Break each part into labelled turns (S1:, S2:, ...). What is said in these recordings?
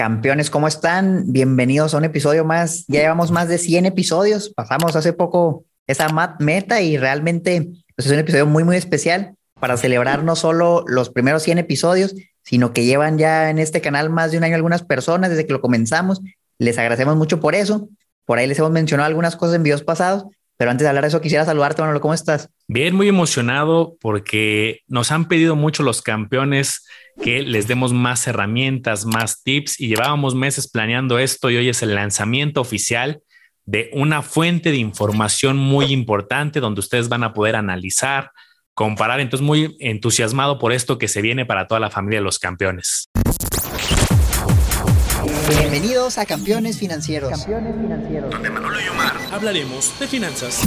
S1: Campeones, ¿cómo están? Bienvenidos a un episodio más. Ya llevamos más de 100 episodios. Pasamos hace poco esa meta y realmente pues, es un episodio muy, muy especial para celebrar no solo los primeros 100 episodios, sino que llevan ya en este canal más de un año algunas personas desde que lo comenzamos. Les agradecemos mucho por eso. Por ahí les hemos mencionado algunas cosas en videos pasados, pero antes de hablar de eso quisiera saludarte, Manolo, ¿cómo estás?
S2: Bien, muy emocionado porque nos han pedido mucho los campeones que les demos más herramientas, más tips y llevábamos meses planeando esto y hoy es el lanzamiento oficial de una fuente de información muy importante donde ustedes van a poder analizar, comparar. Entonces, muy entusiasmado por esto que se viene para toda la familia de los campeones.
S1: Bienvenidos a Campeones Financieros. Campeones Financieros.
S2: Donde Manolo y Omar hablaremos de finanzas.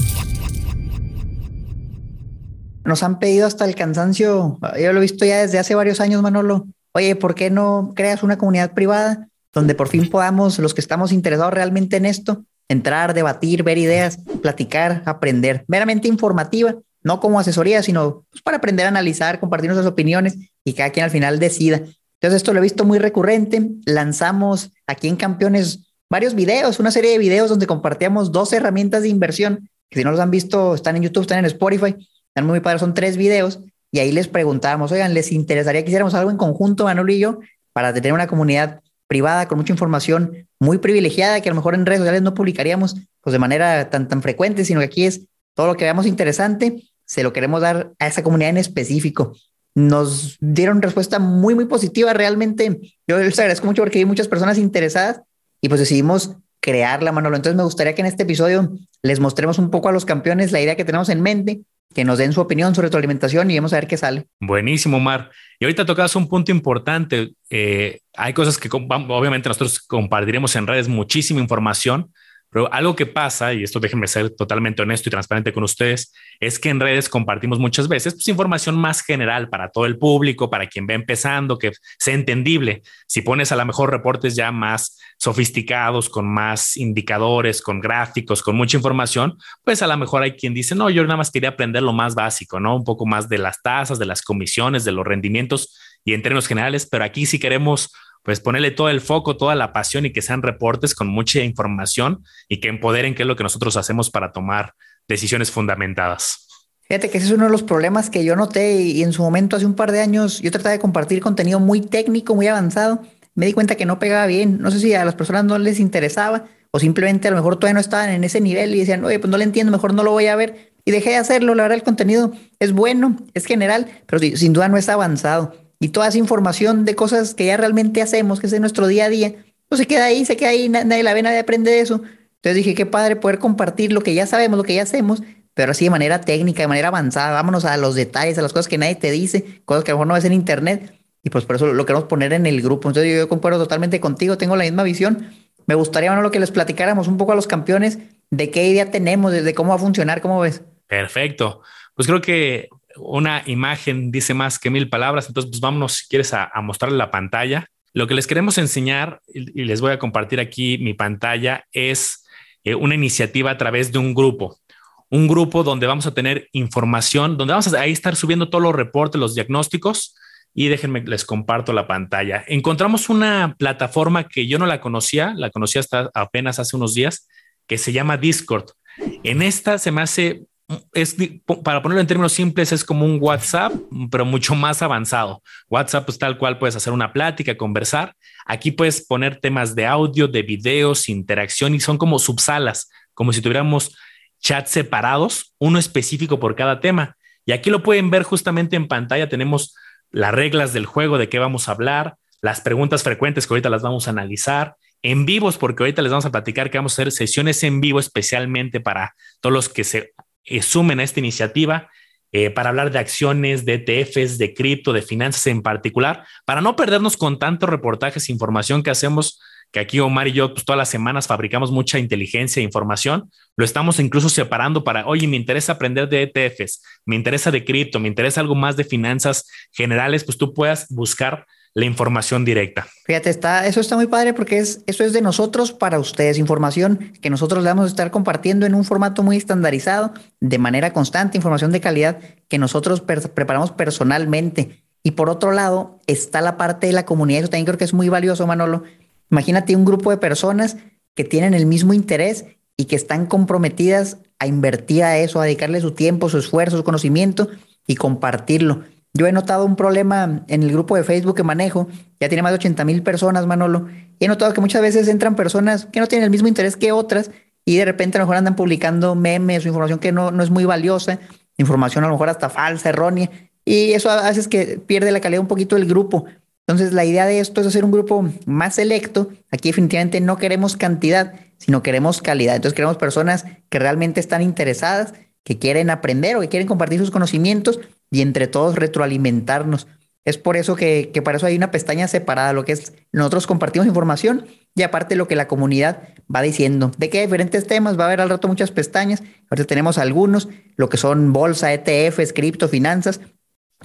S1: Nos han pedido hasta el cansancio, yo lo he visto ya desde hace varios años, Manolo. Oye, ¿por qué no creas una comunidad privada donde por fin podamos, los que estamos interesados realmente en esto, entrar, debatir, ver ideas, platicar, aprender, meramente informativa, no como asesoría, sino pues, para aprender a analizar, compartir nuestras opiniones y cada quien al final decida. Entonces, esto lo he visto muy recurrente. Lanzamos aquí en Campeones varios videos, una serie de videos donde compartíamos dos herramientas de inversión, que si no los han visto, están en YouTube, están en Spotify, están muy padres, son tres videos, y ahí les preguntábamos, oigan, ¿les interesaría que hiciéramos algo en conjunto, Manolo y yo, para tener una comunidad privada con mucha información muy privilegiada que a lo mejor en redes sociales no publicaríamos pues de manera tan, tan frecuente, sino que aquí es todo lo que veamos interesante, se lo queremos dar a esa comunidad en específico. Nos dieron respuesta muy, muy positiva. Realmente yo les agradezco mucho porque hay muchas personas interesadas y pues decidimos crearla, Manolo. Entonces me gustaría que en este episodio les mostremos un poco a los campeones la idea que tenemos en mente que nos den su opinión sobre tu alimentación y vamos a ver qué sale.
S2: Buenísimo, Mar. Y ahorita tocas un punto importante. Eh, hay cosas que obviamente nosotros compartiremos en redes muchísima información, pero algo que pasa, y esto déjenme ser totalmente honesto y transparente con ustedes, es que en redes compartimos muchas veces pues, información más general para todo el público, para quien va empezando, que sea entendible. Si pones a lo mejor reportes ya más sofisticados, con más indicadores, con gráficos, con mucha información, pues a lo mejor hay quien dice, no, yo nada más quería aprender lo más básico, ¿no? Un poco más de las tasas, de las comisiones, de los rendimientos y en términos generales, pero aquí sí queremos pues ponerle todo el foco, toda la pasión y que sean reportes con mucha información y que empoderen qué es lo que nosotros hacemos para tomar decisiones fundamentadas.
S1: Fíjate que ese es uno de los problemas que yo noté y en su momento hace un par de años yo trataba de compartir contenido muy técnico, muy avanzado. Me di cuenta que no pegaba bien. No sé si a las personas no les interesaba o simplemente a lo mejor todavía no estaban en ese nivel y decían, oye, pues no le entiendo, mejor no lo voy a ver. Y dejé de hacerlo. La verdad, el contenido es bueno, es general, pero sin duda no es avanzado y toda esa información de cosas que ya realmente hacemos, que es de nuestro día a día, pues se queda ahí, se queda ahí, nadie la ve, nadie aprende de eso. Entonces dije, qué padre poder compartir lo que ya sabemos, lo que ya hacemos, pero así de manera técnica, de manera avanzada. Vámonos a los detalles, a las cosas que nadie te dice, cosas que a lo mejor no ves en internet. Y pues por eso lo queremos poner en el grupo. Entonces yo, yo concuerdo totalmente contigo, tengo la misma visión. Me gustaría, bueno, lo que les platicáramos un poco a los campeones de qué idea tenemos, de cómo va a funcionar, ¿cómo ves?
S2: Perfecto. Pues creo que una imagen dice más que mil palabras, entonces pues vámonos si quieres a, mostrarle la pantalla. Lo que les queremos enseñar y, les voy a compartir aquí mi pantalla es eh, una iniciativa a través de un grupo. Un grupo donde vamos a tener información, donde vamos a ahí estar subiendo todos los reportes, los diagnósticos y déjenme, les comparto la pantalla. Encontramos una plataforma que yo no la conocía, la conocí hasta apenas hace unos días, que se llama Discord. En esta se me hace es, para ponerlo en términos simples, es como un WhatsApp, pero mucho más avanzado. WhatsApp, pues tal cual puedes hacer una plática, conversar. Aquí puedes poner temas de audio, de videos, interacción y son como subsalas, como si tuviéramos chats separados, uno específico por cada tema. Y aquí lo pueden ver justamente en pantalla. Tenemos las reglas del juego, de qué vamos a hablar, las preguntas frecuentes que ahorita las vamos a analizar, en vivos, porque ahorita les vamos a platicar que vamos a hacer sesiones en vivo especialmente para todos los que se eh, sumen a esta iniciativa eh, para hablar de acciones, de ETFs, de cripto, de finanzas en particular, para no perdernos con tantos reportajes e información que hacemos, que aquí Omar y yo pues, todas las semanas fabricamos mucha inteligencia e información, lo estamos incluso separando para, oye, me interesa aprender de ETFs, me interesa de cripto, me interesa algo más de finanzas generales, pues tú puedas buscar la información directa.
S1: Fíjate, está, eso está muy padre porque es, eso es de nosotros para ustedes, información que nosotros le vamos a estar compartiendo en un formato muy estandarizado, de manera constante, información de calidad que nosotros preparamos personalmente. Y por otro lado, está la parte de la comunidad, eso también creo que es muy valioso, Manolo. Imagínate un grupo de personas que tienen el mismo interés y que están comprometidas a invertir a eso, a dedicarle su tiempo, su esfuerzo, su conocimiento y compartirlo. Yo he notado un problema en el grupo de Facebook que manejo, ya tiene más de 80 mil personas, Manolo, y he notado que muchas veces entran personas que no tienen el mismo interés que otras y de repente a lo mejor andan publicando memes o información que no, no es muy valiosa, información a lo mejor hasta falsa, errónea, y eso hace que pierde la calidad un poquito del grupo. Entonces, la idea de esto es hacer un grupo más selecto. Aquí definitivamente no queremos cantidad, sino queremos calidad. Entonces, queremos personas que realmente están interesadas, que quieren aprender o que quieren compartir sus conocimientos y entre todos retroalimentarnos. Es por eso que, que para eso hay una pestaña separada, lo que es nosotros compartimos información y aparte lo que la comunidad va diciendo. De qué diferentes temas, va a haber al rato muchas pestañas. Ahorita tenemos algunos, lo que son bolsa, ETFs, cripto, finanzas,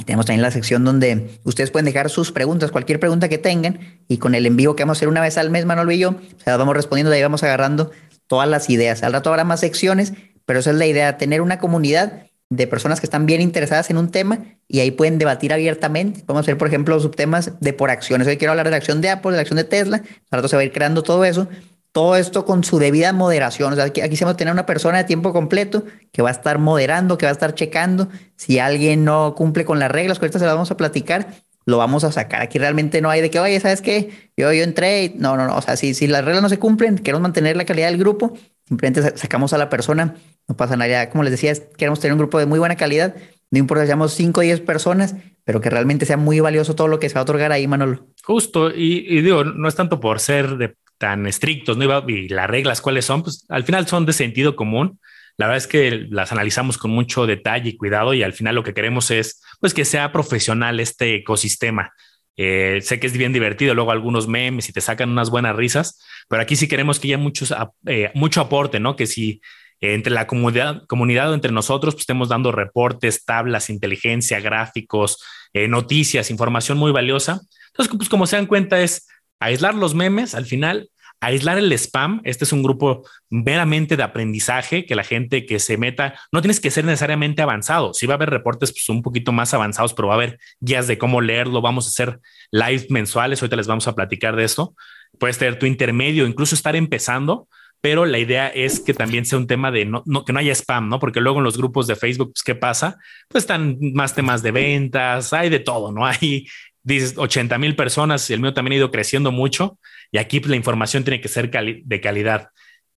S1: tenemos también la sección donde ustedes pueden dejar sus preguntas, cualquier pregunta que tengan, y con el envío que vamos a hacer una vez al mes, Manuel y yo, o vamos respondiendo, de ahí vamos agarrando todas las ideas. Al rato habrá más secciones, pero esa es la idea, tener una comunidad de personas que están bien interesadas en un tema y ahí pueden debatir abiertamente. Podemos hacer, por ejemplo, subtemas de por acciones. Hoy quiero hablar de la acción de Apple, de la acción de Tesla. Al rato se va a ir creando todo eso todo esto con su debida moderación. O sea, aquí, aquí se a tener una persona de tiempo completo que va a estar moderando, que va a estar checando. Si alguien no cumple con las reglas, que ahorita se las vamos a platicar, lo vamos a sacar. Aquí realmente no hay de que, oye, ¿sabes qué? Yo, yo entré. No, no, no. O sea, si, si las reglas no se cumplen, queremos mantener la calidad del grupo, simplemente sacamos a la persona. No pasa nada. Como les decía, queremos tener un grupo de muy buena calidad. No importa si seamos 5 o 10 personas, pero que realmente sea muy valioso todo lo que se va a otorgar ahí, Manolo.
S2: Justo, y, y, digo, no es tanto por ser de tan estrictos, ¿no? Y las reglas cuáles son, pues al final son de sentido común. La verdad es que las analizamos con mucho detalle y cuidado y al final lo que queremos es pues que sea profesional este ecosistema. Eh, sé que es bien divertido, luego algunos memes y te sacan unas buenas risas, pero aquí sí queremos que haya muchos, eh, mucho aporte, ¿no? Que si eh, entre la comunidad, comunidad o entre nosotros pues, estemos dando reportes, tablas, inteligencia, gráficos, noticias, información muy valiosa. Entonces, pues como se dan cuenta es aislar los memes al final, aislar el spam. Este es un grupo meramente de aprendizaje que la gente que se meta, no tienes que ser necesariamente avanzado. Sí va a haber reportes pues, un poquito más avanzados, pero va a haber guías de cómo leerlo. Vamos a hacer live mensuales. Ahorita les vamos a platicar de esto. Puedes tener tu intermedio, incluso estar empezando. Pero la idea es que también sea un tema de no, que no haya spam, ¿no? Porque luego en los grupos de Facebook, pues, ¿qué pasa? Pues están más temas de ventas, hay de todo, ¿no? Hay dices 80 mil personas el mío también ha ido creciendo mucho y aquí pues, la información tiene que ser de calidad.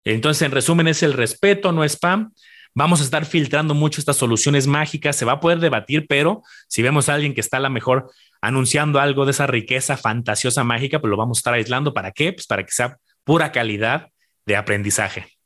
S2: Entonces, en resumen, es el respeto, no spam. Vamos a estar filtrando mucho estas soluciones mágicas, se va a poder debatir, pero si vemos a alguien que está a lo mejor anunciando algo de esa riqueza fantasiosa mágica, pues lo vamos a estar aislando. ¿Para qué? Pues para que sea pura calidad de aprendizaje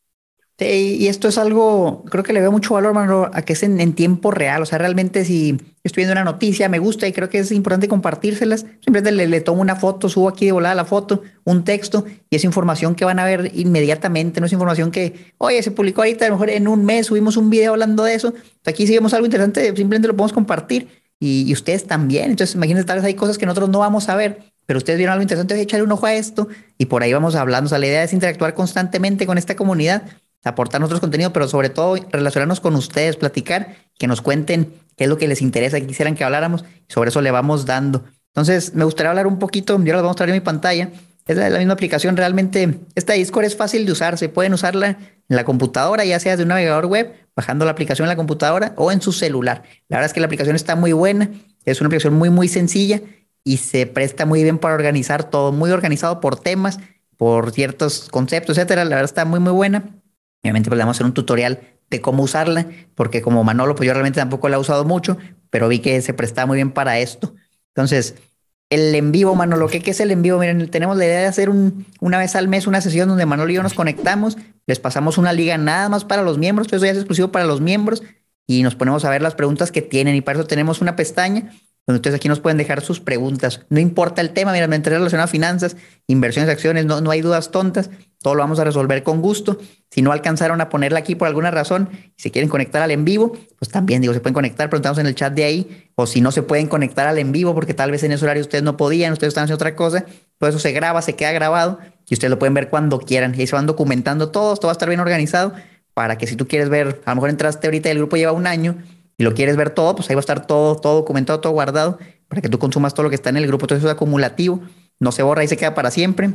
S1: y esto es algo, creo que le veo mucho valor, hermano, a que es en, tiempo real. O sea, realmente si estoy viendo una noticia, me gusta y creo que es importante compartírselas, simplemente le, le, tomo una foto, subo aquí de volada la foto, un texto y es información que van a ver inmediatamente. No es información que, oye, se publicó ahorita, a lo mejor en un mes subimos un video hablando de eso. Aquí si vemos algo interesante, simplemente lo podemos compartir y, y ustedes también. Entonces, imagínense, tal vez hay cosas que nosotros no vamos a ver, pero ustedes vieron algo interesante, echarle un ojo a esto y por ahí vamos hablando. O sea, la idea es interactuar constantemente con esta comunidad aportar otros contenidos, pero sobre todo relacionarnos con ustedes, platicar, que nos cuenten qué es lo que les interesa, que quisieran que habláramos, y sobre eso le vamos dando. Entonces, me gustaría hablar un poquito, yo les vamos a mostrar en mi pantalla, es la, misma aplicación, realmente esta Discord es fácil de usar, se pueden usarla en la computadora, ya sea desde un navegador web, bajando la aplicación en la computadora o en su celular. La verdad es que la aplicación está muy buena, es una aplicación muy, muy sencilla y se presta muy bien para organizar todo, muy organizado por temas, por ciertos conceptos, etcétera. La verdad está muy, muy buena. Obviamente pues, le vamos a hacer un tutorial de cómo usarla, porque como Manolo, pues yo realmente tampoco la he usado mucho, pero vi que se prestaba muy bien para esto. Entonces, el en vivo, Manolo, ¿qué, es el en vivo? Miren, tenemos la idea de hacer un, una vez al mes una sesión donde Manolo y yo nos conectamos, les pasamos una liga nada más para los miembros, eso ya es exclusivo para los miembros, y nos ponemos a ver las preguntas que tienen, y para eso tenemos una pestaña donde ustedes aquí nos pueden dejar sus preguntas. No importa el tema, mira, me entré relacionado a finanzas, inversiones, acciones, no, no hay dudas tontas, todo lo vamos a resolver con gusto. Si no alcanzaron a ponerla aquí por alguna razón, si quieren conectar al en vivo, pues también digo, se pueden conectar, preguntamos en el chat de ahí, o si no se pueden conectar al en vivo porque tal vez en ese horario ustedes no podían, ustedes están haciendo otra cosa, todo eso se graba, se queda grabado y ustedes lo pueden ver cuando quieran. Y ahí se van documentando todo, esto va a estar bien organizado para que si tú quieres ver, a lo mejor entraste ahorita y el grupo lleva un año y lo quieres ver todo, pues ahí va a estar todo, todo documentado, todo guardado para que tú consumas todo lo que está en el grupo. Todo eso es acumulativo, no se borra y se queda para siempre.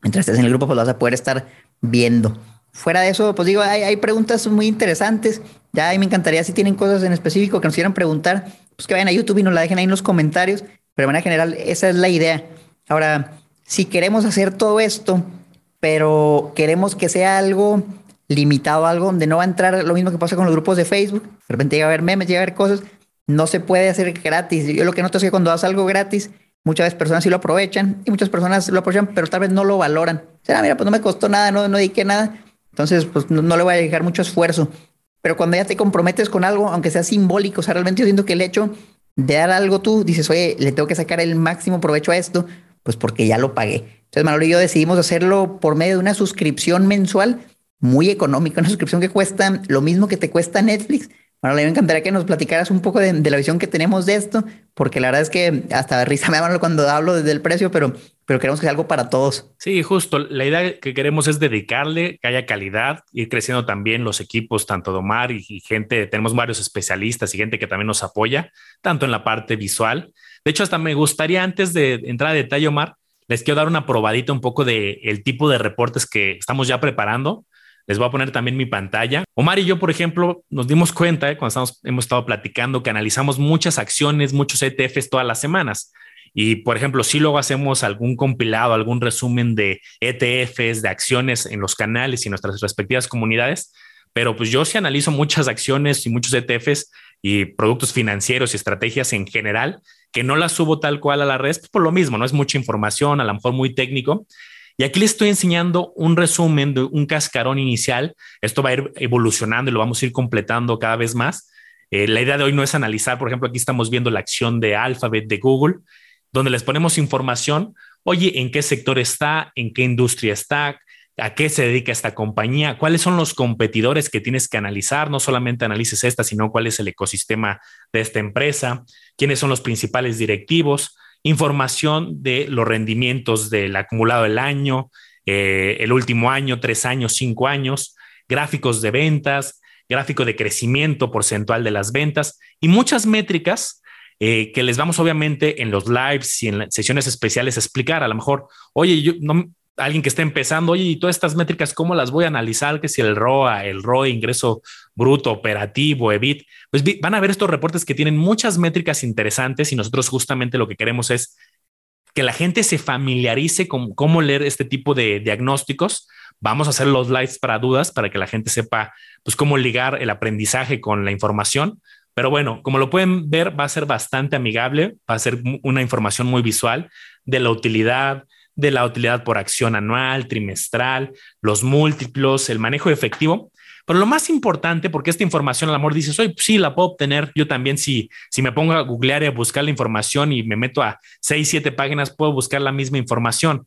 S1: mientras estés en el grupo, pues lo vas a poder estar viendo. Fuera de eso, pues digo, hay, hay preguntas muy interesantes. Ya ahí me encantaría si tienen cosas en específico que nos quieran preguntar, pues que vayan a YouTube y nos la dejen ahí en los comentarios. Pero de manera general, esa es la idea. Ahora, si queremos hacer todo esto, pero queremos que sea algo limitado, algo donde no va a entrar lo mismo que pasa con los grupos de Facebook. De repente llega a haber memes, llega a haber cosas. No se puede hacer gratis. Yo lo que noto es que cuando haces algo gratis, muchas veces personas sí lo aprovechan y muchas personas lo aprovechan, pero tal vez no lo valoran. O sea, mira, pues no me costó nada, no, no dediqué nada. Entonces, pues no, no le voy a dejar mucho esfuerzo. Pero cuando ya te comprometes con algo, aunque sea simbólico, o sea, realmente yo siento que el hecho de dar algo tú, dices, oye, le tengo que sacar el máximo provecho a esto, pues porque ya lo pagué. Entonces, Manolo y yo decidimos hacerlo por medio de una suscripción mensual muy económica, una suscripción que cuesta lo mismo que te cuesta Netflix. Bueno, me encantaría que nos platicaras un poco de, la visión que tenemos de esto, porque la verdad es que hasta risa me da cuando hablo desde el precio, pero, pero queremos que sea algo para todos.
S2: Sí, justo. La idea que queremos es dedicarle, que haya calidad, ir creciendo también los equipos, tanto de Omar y, y gente, tenemos varios especialistas y gente que también nos apoya, tanto en la parte visual. De hecho, hasta me gustaría antes de entrar a detalle, Omar, les quiero dar una probadita un poco de el tipo de reportes que estamos ya preparando. Les voy a poner también mi pantalla. Omar y yo, por ejemplo, nos dimos cuenta eh, cuando estamos, hemos estado platicando que analizamos muchas acciones, muchos ETFs todas las semanas. Y, por ejemplo, si luego hacemos algún compilado, algún resumen de ETFs, de acciones en los canales y nuestras respectivas comunidades, pero pues yo sí analizo muchas acciones y muchos ETFs y productos financieros y estrategias en general, que no las subo tal cual a la red, pues por lo mismo, no es mucha información, a lo mejor muy técnico, y aquí les estoy enseñando un resumen de un cascarón inicial. Esto va a ir evolucionando y lo vamos a ir completando cada vez más. Eh, la idea de hoy no es analizar, por ejemplo, aquí estamos viendo la acción de Alphabet de Google, donde les ponemos información, oye, en qué sector está, en qué industria está, a qué se dedica esta compañía, cuáles son los competidores que tienes que analizar, no solamente analices esta, sino cuál es el ecosistema de esta empresa, quiénes son los principales directivos, información de los rendimientos del acumulado del año, eh, el último año, tres años, cinco años, gráficos de ventas, gráfico de crecimiento porcentual de las ventas y muchas métricas eh, que les vamos obviamente en los lives y en sesiones especiales a explicar. A lo mejor, oye, yo no, alguien que esté empezando, oye, y todas estas métricas, ¿cómo las voy a analizar? Que si el ROA, el ROE, ingreso bruto, operativo, EBIT, pues van a ver estos reportes que tienen muchas métricas interesantes y nosotros justamente lo que queremos es que la gente se familiarice con cómo leer este tipo de diagnósticos. Vamos a hacer los lives para dudas para que la gente sepa pues cómo ligar el aprendizaje con la información. Pero bueno, como lo pueden ver, va a ser bastante amigable, va a ser una información muy visual de la utilidad, de la utilidad por acción anual, trimestral, los múltiplos, el manejo efectivo. Pero lo más importante, porque esta información al amor dices, oye, pues sí, la puedo obtener yo también. Si, si me pongo a googlear y a buscar la información y me meto a seis, siete páginas, puedo buscar la misma información.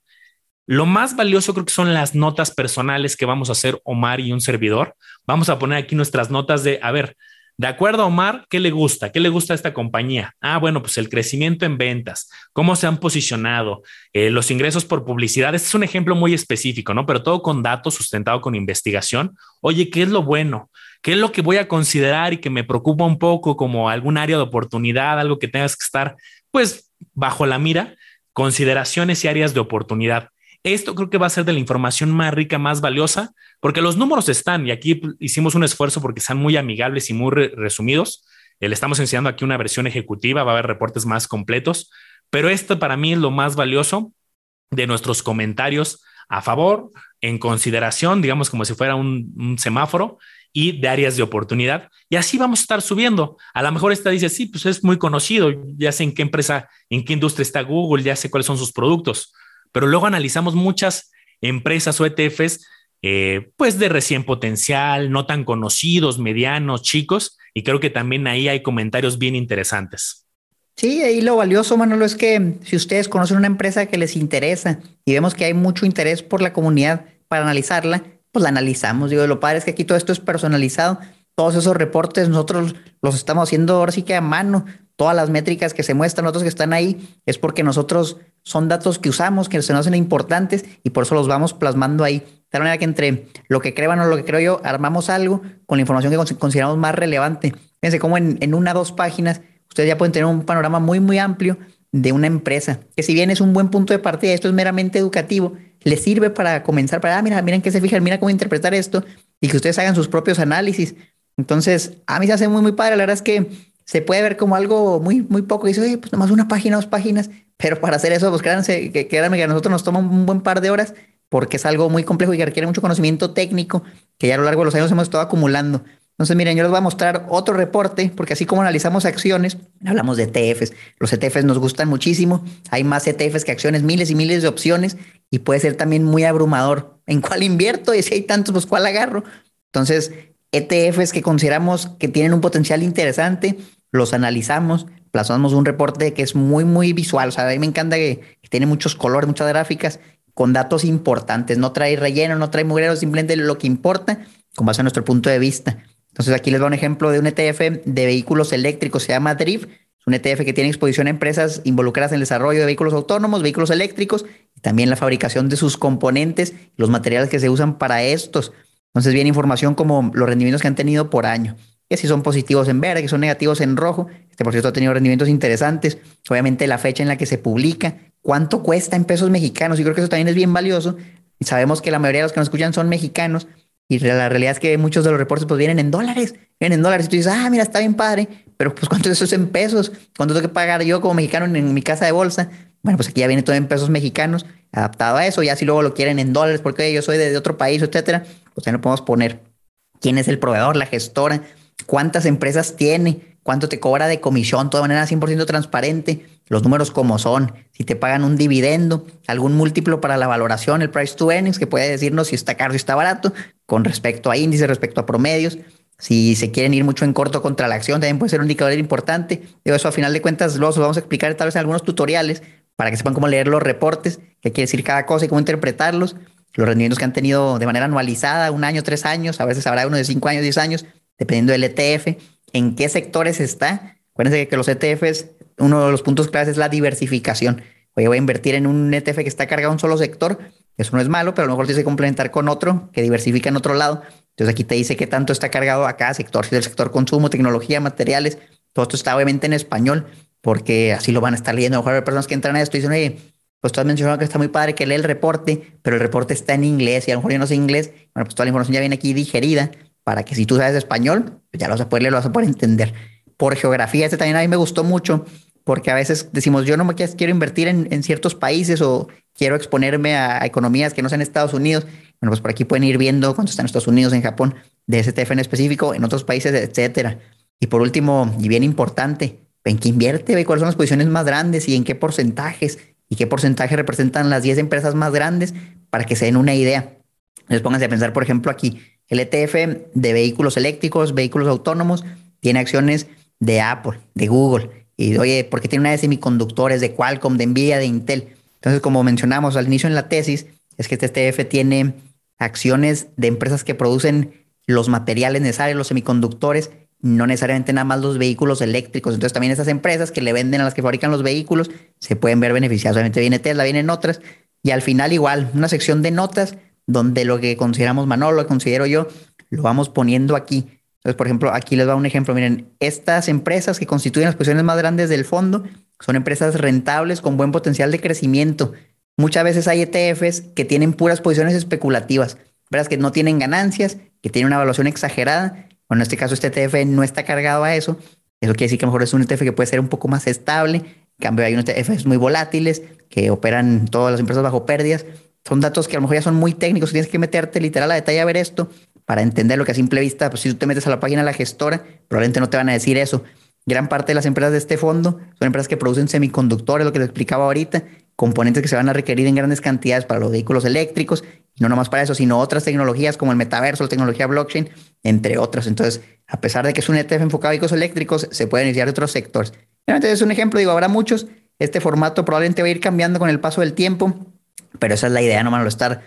S2: Lo más valioso creo que son las notas personales que vamos a hacer Omar y un servidor. Vamos a poner aquí nuestras notas de, a ver, de acuerdo Omar, ¿qué le gusta? ¿Qué le gusta a esta compañía? Ah, bueno, pues el crecimiento en ventas, cómo se han posicionado, eh, los ingresos por publicidad. Este es un ejemplo muy específico, ¿no? Pero todo con datos sustentado con investigación. Oye, ¿qué es lo bueno? ¿Qué es lo que voy a considerar y que me preocupa un poco como algún área de oportunidad, algo que tengas que estar, pues, bajo la mira? Consideraciones y áreas de oportunidad. Esto creo que va a ser de la información más rica, más valiosa, porque los números están y aquí hicimos un esfuerzo porque sean muy amigables y muy resumidos. Eh, le estamos enseñando aquí una versión ejecutiva, va a haber reportes más completos, pero esto para mí es lo más valioso de nuestros comentarios a favor, en consideración, digamos como si fuera un, semáforo y de áreas de oportunidad. Y así vamos a estar subiendo. A lo mejor esta dice, sí, pues es muy conocido, ya sé en qué empresa, en qué industria está Google, ya sé cuáles son sus productos pero luego analizamos muchas empresas o ETFs, eh, pues de recién potencial, no tan conocidos, medianos, chicos, y creo que también ahí hay comentarios bien interesantes.
S1: Sí, ahí lo valioso, Manolo, es que si ustedes conocen una empresa que les interesa y vemos que hay mucho interés por la comunidad para analizarla, pues la analizamos. Digo, lo padre es que aquí todo esto es personalizado. Todos esos reportes nosotros los estamos haciendo ahora sí que a mano todas las métricas que se muestran, otros que están ahí, es porque nosotros son datos que usamos, que se nos hacen importantes y por eso los vamos plasmando ahí. De tal manera que entre lo que crean o lo que creo yo, armamos algo con la información que consideramos más relevante. Fíjense cómo en, en una o dos páginas ustedes ya pueden tener un panorama muy, muy amplio de una empresa, que si bien es un buen punto de partida, esto es meramente educativo, les sirve para comenzar, para, ah, mira, miren qué se fijan, mira cómo interpretar esto y que ustedes hagan sus propios análisis. Entonces, a mí se hace muy, muy padre. La verdad es que se puede ver como algo muy, muy poco. Y dice, oye, pues nomás una página, dos páginas. Pero para hacer eso, pues créanse que, créanme que a nosotros nos toma un buen par de horas porque es algo muy complejo y requiere mucho conocimiento técnico que ya a lo largo de los años hemos estado acumulando. Entonces, miren, yo les voy a mostrar otro reporte, porque así como analizamos acciones, hablamos de ETFs. Los ETFs nos gustan muchísimo. Hay más ETFs que acciones, miles y miles de opciones, y puede ser también muy abrumador. ¿En cuál invierto? Y si hay tantos, pues cuál agarro. Entonces, ETFs que consideramos que tienen un potencial interesante, los analizamos, plasmamos un reporte que es muy, muy visual. O sea, a mí me encanta que, tiene muchos colores, muchas gráficas, con datos importantes. No trae relleno, no trae mugrero, simplemente lo que importa con base a nuestro punto de vista. Entonces aquí les doy un ejemplo de un ETF de vehículos eléctricos, se llama DRIFT, es un ETF que tiene exposición a empresas involucradas en el desarrollo de vehículos autónomos, vehículos eléctricos y también la fabricación de sus componentes, los materiales que se usan para estos. Entonces viene información como los rendimientos que han tenido por año, que si son positivos en verde, que son negativos en rojo. Este por cierto ha tenido rendimientos interesantes. Obviamente la fecha en la que se publica, cuánto cuesta en pesos mexicanos. Y creo que eso también es bien valioso. Sabemos que la mayoría de los que nos escuchan son mexicanos. Y la realidad es que muchos de los reportes pues vienen en dólares, vienen en dólares. Y tú dices, ah, mira, está bien padre, pero pues ¿cuánto de eso es en pesos? ¿Cuánto tengo que pagar yo como mexicano en, mi casa de bolsa? Bueno, pues aquí ya viene todo en pesos mexicanos, adaptado a eso. Ya si luego lo quieren en dólares, porque yo soy de, otro país, etcétera, pues ya no podemos poner quién es el proveedor, la gestora, cuántas empresas tiene, cuánto te cobra de comisión, todo de manera 100% transparente, los números como son, si te pagan un dividendo, algún múltiplo para la valoración, el price to earnings, que puede decirnos si está caro, si está barato, con respecto a índices, respecto a promedios. Si se quieren ir mucho en corto contra la acción, también puede ser un indicador importante. Digo, eso a final de cuentas lo vamos a explicar tal vez en algunos tutoriales para que sepan cómo leer los reportes, qué quiere decir cada cosa y cómo interpretarlos. Los rendimientos que han tenido de manera anualizada, un año, tres años, a veces habrá uno de cinco años, diez años, dependiendo del ETF, en qué sectores está. Acuérdense que los ETFs, uno de los puntos claves es la diversificación. Oye, voy a invertir en un ETF que está cargado en un solo sector, eso no es malo, pero a lo mejor tienes que complementar con otro que diversifica en otro lado. Entonces aquí te dice qué tanto está cargado a cada sector, si del sector consumo, tecnología, materiales. Todo esto está obviamente en español, porque así lo van a estar leyendo. A lo mejor hay personas que entran a esto y dicen, oye, pues tú has mencionado que está muy padre que lee el reporte, pero el reporte está en inglés y a lo mejor yo no sé inglés. Bueno, pues toda la información ya viene aquí digerida para que si tú sabes español, pues ya lo vas a poder lo vas a poder entender. Por geografía, este también a mí me gustó mucho porque a veces decimos, yo no me quiero invertir en, ciertos países o quiero exponerme a, economías que no sean Estados Unidos. Bueno, pues por aquí pueden ir viendo cuánto están Estados Unidos, en Japón, de STF en específico, en otros países, etcétera. Y por último, y bien importante, en qué invierte, cuáles son las posiciones más grandes y en qué porcentajes y qué porcentaje representan las 10 empresas más grandes para que se den una idea. Les pónganse a pensar, por ejemplo, aquí, el ETF de vehículos eléctricos, vehículos autónomos, tiene acciones de Apple, de Google, y oye, ¿por qué tiene una de semiconductores, de Qualcomm, de Nvidia, de Intel? Entonces, como mencionamos al inicio en la tesis, es que este ETF tiene acciones de empresas que producen los materiales necesarios, los semiconductores, no necesariamente nada más los vehículos eléctricos. Entonces también esas empresas que le venden a las que fabrican los vehículos se pueden ver beneficiadas. Obviamente viene Tesla, vienen otras. Y al final igual, una sección de notas donde lo que consideramos Manolo, lo considero yo, lo vamos poniendo aquí. Entonces, por ejemplo, aquí les va un ejemplo. Miren, estas empresas que constituyen las posiciones más grandes del fondo son empresas rentables con buen potencial de crecimiento. Muchas veces hay ETFs que tienen puras posiciones especulativas, ¿verdad? que no tienen ganancias, que tienen una evaluación exagerada. Bueno, en este caso, este ETF no está cargado a eso. Eso quiere decir que a lo mejor es un ETF que puede ser un poco más estable. En cambio, hay unos ETFs muy volátiles que operan todas las empresas bajo pérdidas. Son datos que a lo mejor ya son muy técnicos. Tienes que meterte literal a detalle a ver esto para entender lo que a simple vista, pues si tú te metes a la página de la gestora, probablemente no te van a decir eso. Gran parte de las empresas de este fondo son empresas que producen semiconductores, lo que les explicaba ahorita, componentes que se van a requerir en grandes cantidades para los vehículos eléctricos, no nomás para eso, sino otras tecnologías como el metaverso, la tecnología blockchain, entre otras. Entonces, a pesar de que es un ETF enfocado a vehículos eléctricos, se pueden iniciar otros sectores. Entonces, es un ejemplo, digo, habrá muchos. Este formato probablemente va a ir cambiando con el paso del tiempo, pero esa es la idea, nomás lo estar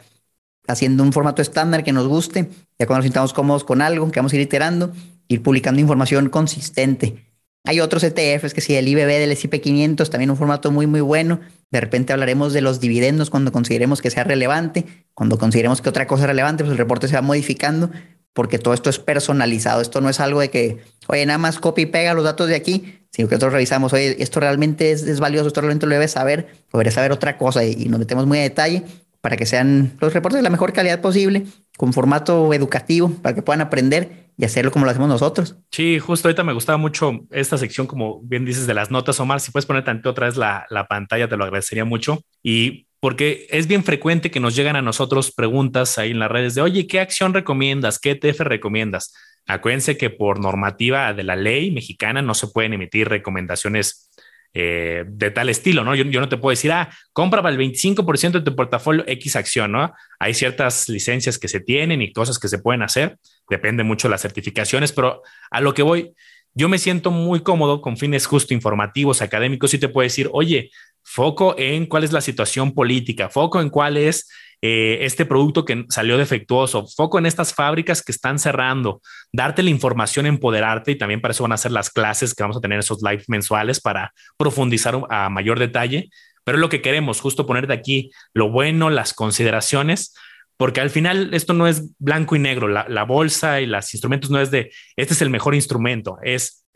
S1: haciendo un formato estándar que nos guste, ya cuando nos sintamos cómodos con algo, que vamos a ir iterando, ir publicando información consistente. Hay otros ETFs que si el IBB del S&P 500, también un formato muy, muy bueno. De repente hablaremos de los dividendos cuando consideremos que sea relevante. Cuando consideremos que otra cosa es relevante, pues el reporte se va modificando porque todo esto es personalizado. Esto no es algo de que, oye, nada más copia y pega los datos de aquí. Sino que nosotros revisamos, oye, esto realmente es, valioso, esto realmente lo debes saber, o saber otra cosa y, nos metemos muy a detalle para que sean los reportes de la mejor calidad posible, con formato educativo, para que puedan aprender y hacerlo como lo hacemos nosotros.
S2: Sí, justo ahorita me gustaba mucho esta sección, como bien dices, de las notas, Omar. Si puedes poner tanto otra vez la, la pantalla, te lo agradecería mucho. Y porque es bien frecuente que nos llegan a nosotros preguntas ahí en las redes de, oye, ¿qué acción recomiendas? ¿Qué ETF recomiendas? Acuérdense que por normativa de la ley mexicana no se pueden emitir recomendaciones eh, de tal estilo, ¿no? Yo, yo, no te puedo decir, ah, compra para el 25% de tu portafolio X acción, ¿no? Hay ciertas licencias que se tienen y cosas que se pueden hacer, depende mucho de las certificaciones, pero a lo que voy, yo me siento muy cómodo con fines justo informativos, académicos, y te puedo decir, oye, foco en cuál es la situación política, foco en cuál es eh, este producto que salió defectuoso, foco en estas fábricas que están cerrando, darte la información, empoderarte y también para eso van a ser las clases que vamos a tener esos live mensuales para profundizar a mayor detalle. Pero lo que queremos, justo ponerte aquí lo bueno, las consideraciones, porque al final esto no es blanco y negro, la bolsa y los instrumentos no es de, este es el mejor instrumento, es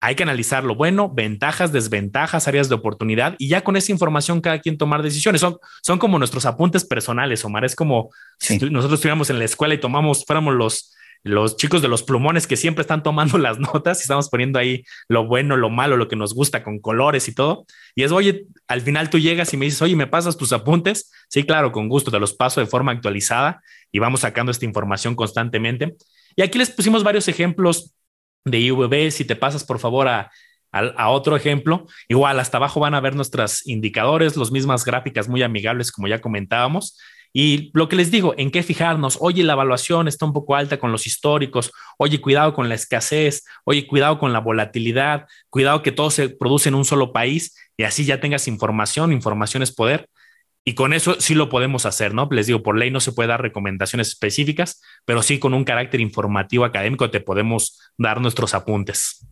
S2: hay que analizar lo bueno, ventajas, desventajas, áreas de oportunidad y ya con esa información cada quien tomar decisiones. Son, son como nuestros apuntes personales, Omar. Es como si nosotros estuviéramos en la escuela y tomamos, fuéramos los, los chicos de los plumones que siempre están tomando las notas y estamos poniendo ahí lo bueno, lo malo, lo que nos gusta con colores y todo. Y es, oye, al final tú llegas y me dices, oye, ¿me pasas tus apuntes? Sí, claro, con gusto, te los paso de forma actualizada y vamos sacando esta información constantemente. Y aquí les pusimos varios ejemplos de IVB, si te pasas por favor a, a, otro ejemplo, igual hasta abajo van a ver nuestros indicadores, las mismas gráficas muy amigables como ya comentábamos. Y lo que les digo, en qué fijarnos, oye, la evaluación está un poco alta con los históricos, oye, cuidado con la escasez, oye, cuidado con la volatilidad, cuidado que todo se produce en un solo país y así ya tengas información, información es poder. Y con eso sí lo podemos hacer, ¿no? Les digo, por ley no se puede dar recomendaciones específicas, pero sí con un carácter informativo académico te podemos dar nuestros apuntes.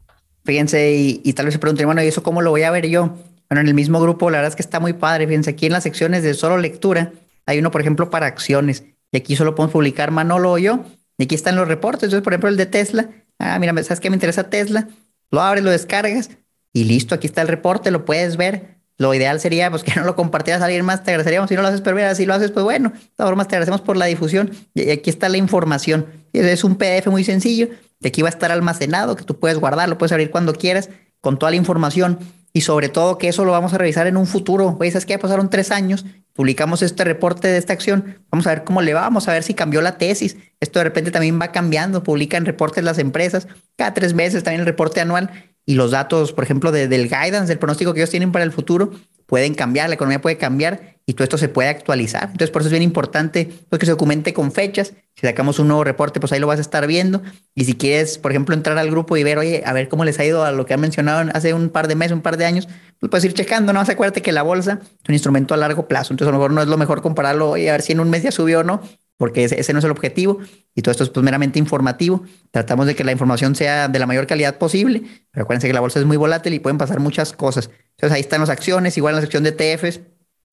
S1: Fíjense, y, tal vez se pregunten, bueno, ¿y eso cómo lo voy a ver yo? Bueno, en el mismo grupo, la verdad es que está muy padre. Fíjense, aquí en las secciones de solo lectura, hay uno, por ejemplo, para acciones. Y aquí solo podemos publicar Manolo o yo. Y aquí están los reportes. Entonces, por ejemplo, el de Tesla. Ah, mira, ¿sabes qué me interesa Tesla? Lo abres, lo descargas y listo, aquí está el reporte, lo puedes ver lo ideal sería pues, que no lo compartieras a alguien más, te agradeceríamos. Si no lo haces, pero mira, si lo haces, pues bueno, de todas formas te agradecemos por la difusión. Y aquí está la información. Es un PDF muy sencillo, que aquí va a estar almacenado, que tú puedes guardar, lo puedes abrir cuando quieras, con toda la información. Y sobre todo que eso lo vamos a revisar en un futuro. Oye, ¿sabes qué? Pasaron tres años, publicamos este reporte de esta acción, vamos a ver cómo le va, vamos a ver si cambió la tesis. Esto de repente también va cambiando, publican reportes las empresas, cada tres meses también el reporte anual y los datos, por ejemplo, del guidance, del pronóstico que ellos tienen para el futuro, pueden cambiar, la economía puede cambiar y todo esto se puede actualizar. Entonces, por eso es bien importante pues, que se documente con fechas. Si sacamos un nuevo reporte, pues ahí lo vas a estar viendo. Y si quieres, por ejemplo, entrar al grupo y ver, oye, a ver cómo les ha ido a lo que han mencionado hace un par de meses, un par de años, pues puedes ir checando. No acuérdate que la bolsa es un instrumento a largo plazo. Entonces, a lo mejor no es lo mejor compararlo, oye, a ver si en un mes ya subió o no, porque ese, no es el objetivo y todo esto es pues, meramente informativo. Tratamos de que la información sea de la mayor calidad posible, pero acuérdense que la bolsa es muy volátil y pueden pasar muchas cosas. Entonces ahí están las acciones, igual en la sección de TFs,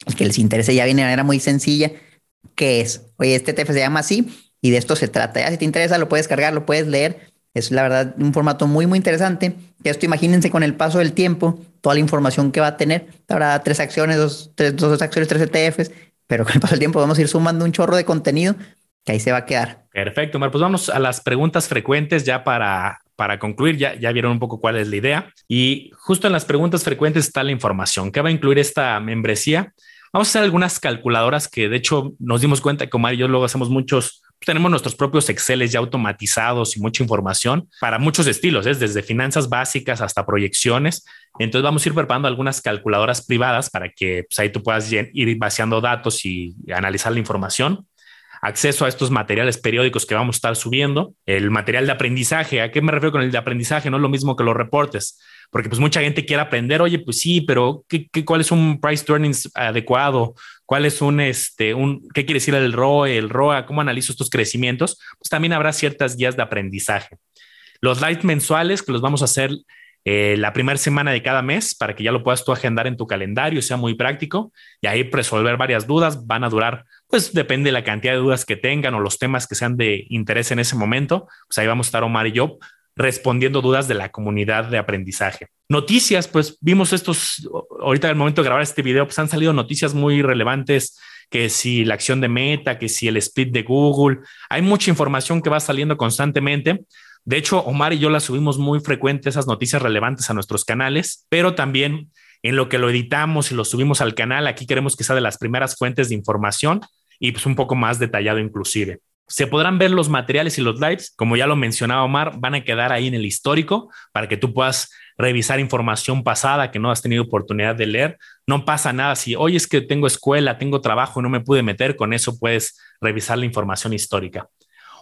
S1: el que les interese ya viene de manera muy sencilla. ¿Qué es? Oye, este TF se llama así y de esto se trata. Ya si te interesa lo puedes cargar, lo puedes leer. Es la verdad un formato muy, muy interesante. Esto imagínense con el paso del tiempo, toda la información que va a tener. Habrá tres acciones, dos, dos acciones, tres ETFs pero con el paso del tiempo vamos a ir sumando un chorro de contenido que ahí se va a quedar.
S2: Perfecto, Mar. Pues vamos a las preguntas frecuentes ya para, para concluir. Ya, ya vieron un poco cuál es la idea. Y justo en las preguntas frecuentes está la información. ¿Qué va a incluir esta membresía? Vamos a hacer algunas calculadoras que de hecho nos dimos cuenta que Omar y yo luego hacemos muchos tenemos nuestros propios Exceles ya automatizados y mucha información para muchos estilos, ¿eh? desde finanzas básicas hasta proyecciones. Entonces vamos a ir preparando algunas calculadoras privadas para que pues, ahí tú puedas ir vaciando datos y analizar la información. Acceso a estos materiales periódicos que vamos a estar subiendo. El material de aprendizaje. ¿A qué me refiero con el de aprendizaje? No es lo mismo que los reportes porque pues mucha gente quiere aprender, oye, pues sí, pero ¿qué, cuál es un price earnings adecuado? ¿Cuál es un, este, un, qué quiere decir el ROE, el ROA? ¿Cómo analizo estos crecimientos? Pues también habrá ciertas guías de aprendizaje. Los live mensuales que los vamos a hacer eh, la primera semana de cada mes para que ya lo puedas tú agendar en tu calendario, sea muy práctico y ahí resolver varias dudas. Van a durar, pues depende de la cantidad de dudas que tengan o los temas que sean de interés en ese momento. Pues ahí vamos a estar Omar y yo respondiendo dudas de la comunidad de aprendizaje. Noticias, pues vimos estos, ahorita el momento de grabar este video, pues han salido noticias muy relevantes, que si la acción de Meta, que si el split de Google, hay mucha información que va saliendo constantemente. De hecho, Omar y yo las subimos muy frecuente, esas noticias relevantes a nuestros canales, pero también en lo que lo editamos y lo subimos al canal, aquí queremos que sea de las primeras fuentes de información y pues un poco más detallado inclusive. Se podrán ver los materiales y los lives, como ya lo mencionaba Omar, van a quedar ahí en el histórico para que tú puedas revisar información pasada que no has tenido oportunidad de leer. No pasa nada si hoy es que tengo escuela, tengo trabajo y no me pude meter, con eso puedes revisar la información histórica.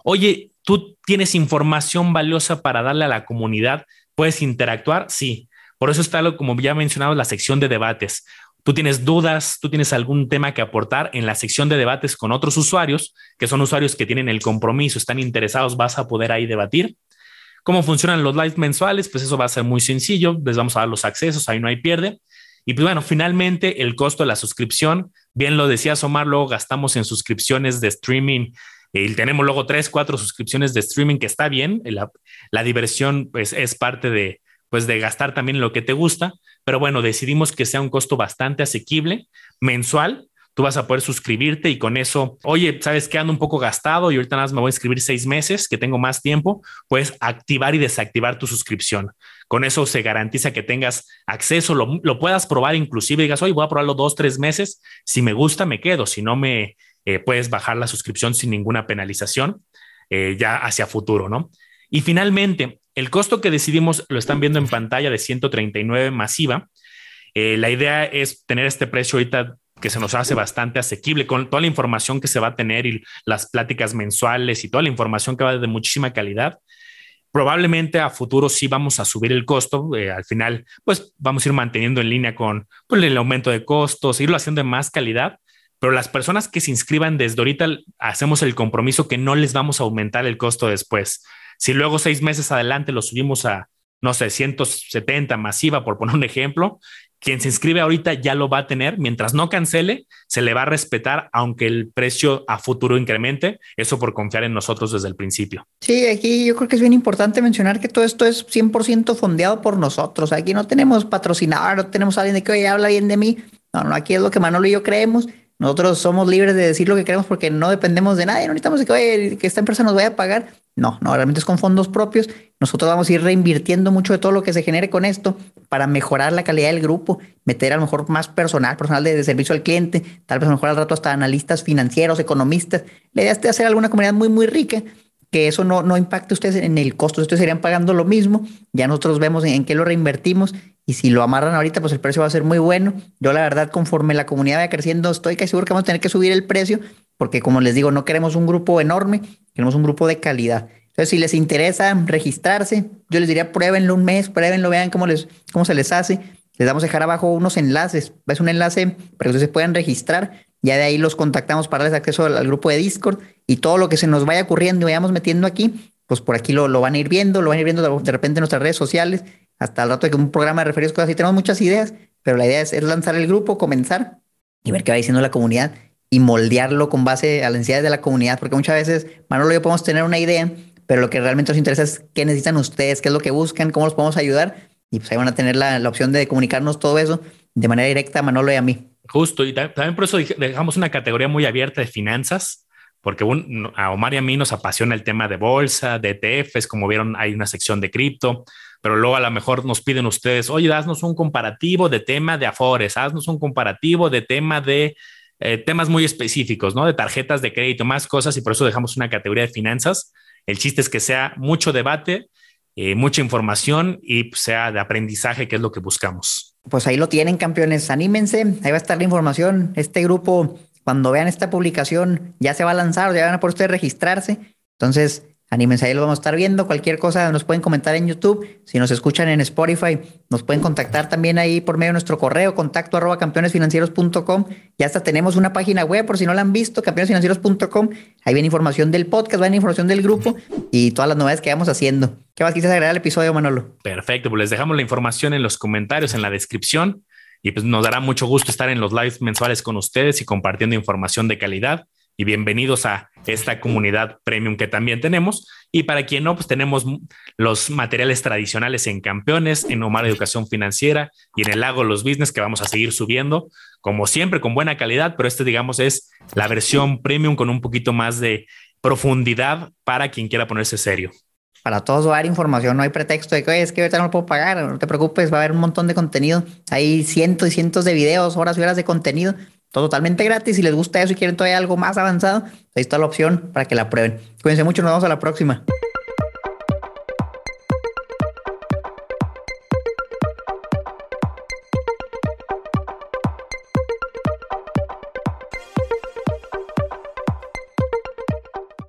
S2: Oye, tú tienes información valiosa para darle a la comunidad, puedes interactuar, sí. Por eso está, lo, como ya mencionado, la sección de debates. Tú tienes dudas, tú tienes algún tema que aportar en la sección de debates con otros usuarios, que son usuarios que tienen el compromiso, están interesados, vas a poder ahí debatir. ¿Cómo funcionan los lives mensuales? Pues eso va a ser muy sencillo, les vamos a dar los accesos, ahí no hay pierde. Y pues bueno, finalmente el costo de la suscripción, bien lo decía Omar, luego gastamos en suscripciones de streaming y tenemos luego tres, cuatro suscripciones de streaming que está bien, la, la diversión pues es parte de, pues de gastar también lo que te gusta, pero bueno, decidimos que sea un costo bastante asequible, mensual. Tú vas a poder suscribirte y con eso, oye, sabes que ando un poco gastado y ahorita nada más me voy a inscribir seis meses, que tengo más tiempo, puedes activar y desactivar tu suscripción. Con eso se garantiza que tengas acceso, lo, lo puedas probar inclusive, digas, oye, voy a probarlo dos, tres meses, si me gusta, me quedo, si no me eh, puedes bajar la suscripción sin ninguna penalización eh, ya hacia futuro, ¿no? Y finalmente, el costo que decidimos, lo están viendo en pantalla de 139 masiva. Eh, la idea es tener este precio ahorita que se nos hace bastante asequible con toda la información que se va a tener y las pláticas mensuales y toda la información que va de muchísima calidad. Probablemente a futuro sí vamos a subir el costo. Eh, al final, pues vamos a ir manteniendo en línea con, con el aumento de costos, irlo haciendo de más calidad. Pero las personas que se inscriban desde ahorita hacemos el compromiso que no les vamos a aumentar el costo después. Si luego seis meses adelante lo subimos a, no sé, 170 masiva, por poner un ejemplo, quien se inscribe ahorita ya lo va a tener. Mientras no cancele, se le va a respetar, aunque el precio a futuro incremente. Eso por confiar en nosotros desde el principio.
S1: Sí, aquí yo creo que es bien importante mencionar que todo esto es 100% fondeado por nosotros. Aquí no tenemos patrocinador, no tenemos alguien de que hoy habla bien de mí. No, no, aquí es lo que Manolo y yo creemos. Nosotros somos libres de decir lo que queremos porque no dependemos de nadie. No necesitamos que, que esta empresa nos vaya a pagar. No, no, realmente es con fondos propios. Nosotros vamos a ir reinvirtiendo mucho de todo lo que se genere con esto para mejorar la calidad del grupo, meter a lo mejor más personal, personal de, servicio al cliente, tal vez a lo mejor al rato hasta analistas financieros, economistas. La idea es hacer alguna comunidad muy, muy rica, que eso no, no impacte ustedes en el costo. Ustedes serían pagando lo mismo. Ya nosotros vemos en, qué lo reinvertimos y si lo amarran ahorita, pues el precio va a ser muy bueno. Yo la verdad, conforme la comunidad vaya creciendo, estoy casi seguro que vamos a tener que subir el precio porque como les digo, no queremos un grupo enorme, queremos un grupo de calidad. Entonces, si les interesa registrarse, yo les diría pruébenlo un mes, pruébenlo, vean cómo, les, cómo se les hace. Les vamos a dejar abajo unos enlaces. Es un enlace para que ustedes puedan registrar. Ya de ahí los contactamos para darles acceso al, grupo de Discord y todo lo que se nos vaya ocurriendo y vayamos metiendo aquí, pues por aquí lo, lo, van a ir viendo, lo van a ir viendo de repente en nuestras redes sociales, hasta el rato de que un programa de referidos, cosas así. Tenemos muchas ideas, pero la idea es, lanzar el grupo, comenzar y ver qué va diciendo la comunidad y moldearlo con base a las necesidades de la comunidad, porque muchas veces Manolo y yo podemos tener una idea, pero lo que realmente nos interesa es qué necesitan ustedes, qué es lo que buscan, cómo los podemos ayudar, y pues ahí van a tener la, la opción de comunicarnos todo eso de manera directa a Manolo y a mí.
S2: Justo, y también por eso dejamos una categoría muy abierta de finanzas, porque a Omar y a mí nos apasiona el tema de bolsa, de ETFs, como vieron, hay una sección de cripto, pero luego a lo mejor nos piden ustedes, oye, haznos un comparativo de tema de Afores, haznos un comparativo de tema de eh, temas muy específicos, ¿no? De tarjetas de crédito, más cosas, y por eso dejamos una categoría de finanzas. El chiste es que sea mucho debate, eh, mucha información y sea de aprendizaje, que es lo que buscamos.
S1: Pues ahí lo tienen, campeones. Anímense, ahí va a estar la información. Este grupo, cuando vean esta publicación, ya se va a lanzar, ya van a por ustedes registrarse. Entonces, Anímense, ahí lo vamos a estar viendo. Cualquier cosa nos pueden comentar en YouTube. Si nos escuchan en Spotify, nos pueden contactar también ahí por medio de nuestro correo, contacto arroba campeonesfinancieros.com. Ya hasta tenemos una página web, por si no la han visto, campeonesfinancieros.com. Ahí viene información del podcast, viene información del grupo y todas las novedades que vamos haciendo. ¿Qué más quisieras agregar al episodio, Manolo?
S2: Perfecto, pues les dejamos la información en los comentarios, en la descripción. Y pues nos dará mucho gusto estar en los lives mensuales con ustedes y compartiendo información de calidad y bienvenidos a esta comunidad premium que también tenemos. Y para quien no, pues tenemos los materiales tradicionales en Campeones, en Omar Educación Financiera y en el Lago Los Business que vamos a seguir subiendo, como siempre, con buena calidad, pero este, digamos, es la versión premium con un poquito más de profundidad para quien quiera ponerse serio.
S1: Para todos va a información, no hay pretexto de que es que ahorita no lo puedo pagar, no te preocupes, va a haber un montón de contenido. Hay cientos y cientos de videos, horas y horas de contenido, totalmente gratis. Si les gusta eso y quieren todavía algo más avanzado, ahí está la opción para que la prueben. Cuídense mucho, nos vemos a la próxima.